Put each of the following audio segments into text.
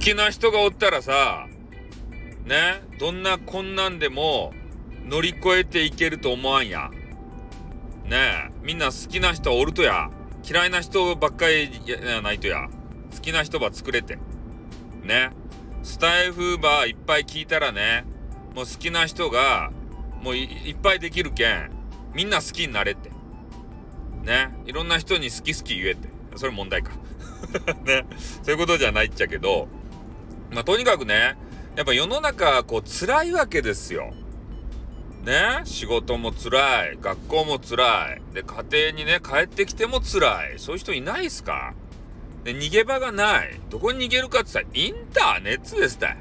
好きな人がおったらさ、ね、どんな困難でも乗り越えていけると思わんや。ねえ、みんな好きな人おるとや。嫌いな人ばっかりやないとや。好きな人ば作れて。ね。スタイフバーいっぱい聞いたらね、もう好きな人が、もういっぱいできるけん、みんな好きになれって。ね。いろんな人に好き好き言えって。それ問題か。ね。そういうことじゃないっちゃけど、まあ、とにかくね、やっぱ世の中、こう、辛いわけですよ。ね？仕事も辛い。学校も辛い。で、家庭にね、帰ってきても辛い。そういう人いないっすか？で、逃げ場がない。どこに逃げるかって言ったら、インターネットですた。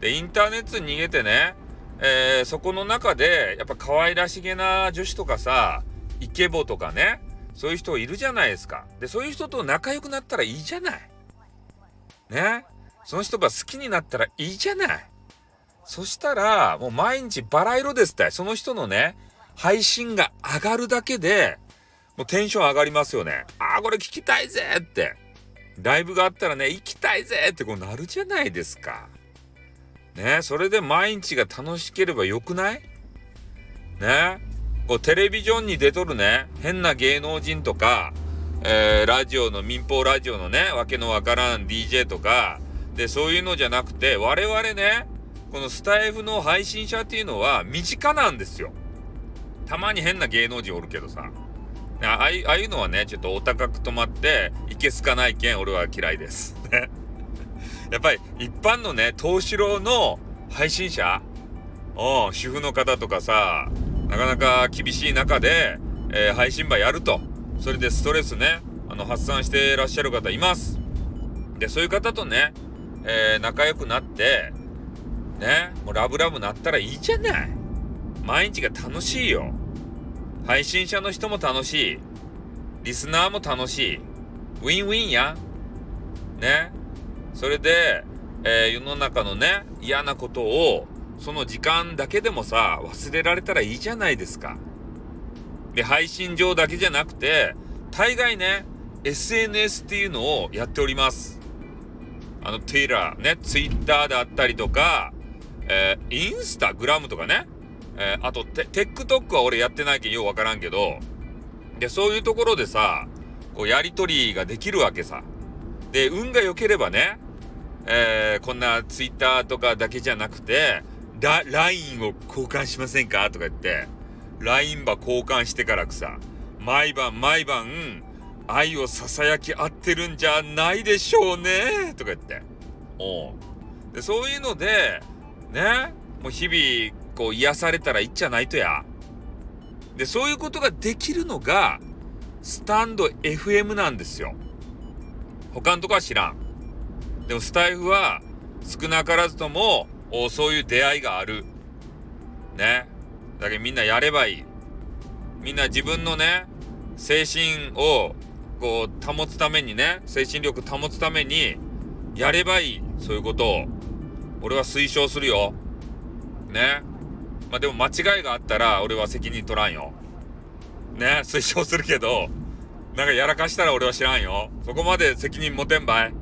で、インターネットに逃げてね、えー、そこの中で、やっぱ可愛らしげな女子とかさ、イケボとかね、そういう人いるじゃないですか。で、そういう人と仲良くなったらいいじゃない。ね？その人が好きになったらいいじゃない。そしたら、もう毎日バラ色ですって。その人のね、配信が上がるだけで、もうテンション上がりますよね。ああ、これ聞きたいぜって。ライブがあったらね、行きたいぜってこうなるじゃないですか。ね、それで毎日が楽しければよくない？ね、こうテレビジョンに出とるね、変な芸能人とか、えー、ラジオの民放ラジオのね、わけのわからん DJ とか、で、そういうのじゃなくて、我々ね、このスタイフの配信者っていうのは身近なんですよ。たまに変な芸能人おるけどさ。ああいうのはね、ちょっとお高く止まって、いけすかないけん、俺は嫌いです。やっぱり、一般のね、東四郎の配信者うん、主婦の方とかさ、なかなか厳しい中で、えー、配信場やると。それでストレスね、あの、発散してらっしゃる方います。で、そういう方とね、えー、仲良くなって、ね、もうラブラブなったらいいじゃない。毎日が楽しいよ。配信者の人も楽しい。リスナーも楽しい。ウィンウィンや。ね。それで、えー、世の中のね、嫌なことを、その時間だけでもさ、忘れられたらいいじゃないですか。で、配信上だけじゃなくて、大概ね、SNS っていうのをやっております。あの、Twitter、ね、Twitter であったりとか、えー、インスタグラムとかね、えー、あと、TikTok は俺やってないけんようわからんけど、で、そういうところでさ、こう、やりとりができるわけさ。で、運が良ければね、えー、こんな Twitter とかだけじゃなくて、ラ、LINE を交換しませんか？とか言って、LINE ば交換してからくさ、毎晩毎晩、愛を囁き合ってるんじゃないでしょうねとか言って。おう。で、そういうので、ね、もう日々、こう癒されたらいいっちゃないとや。で、そういうことができるのが、スタンド FM なんですよ。他のとこは知らん。でもスタイフは少なからずとも、そういう出会いがある。ね。だけどみんなやればいい。みんな自分のね、精神をこう保つためにね、精神力保つために、やればいい。そういうことを。俺は推奨するよ。ね。まあでも間違いがあったら俺は責任取らんよ。ね、推奨するけど、なんかやらかしたら俺は知らんよ。そこまで責任持てんばい。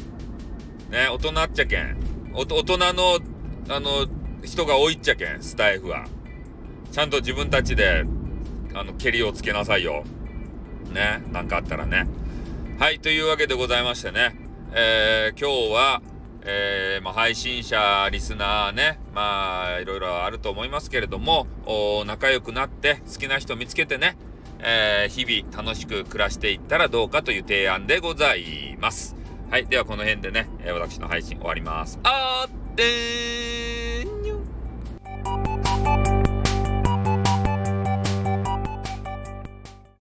ね、大人っちゃけん。大人の、あの、人が多いっちゃけん、スタイフは。ちゃんと自分たちで、あの、蹴りをつけなさいよ。ね、なんかあったらね。はい、というわけでございましてね。えー、今日は、えー、まあ、配信者、リスナーね、まあ、いろいろあると思いますけれども、仲良くなって好きな人見つけてね、えー、日々楽しく暮らしていったらどうかという提案でございます。はい。ではこの辺でね、私の配信終わります。あーってー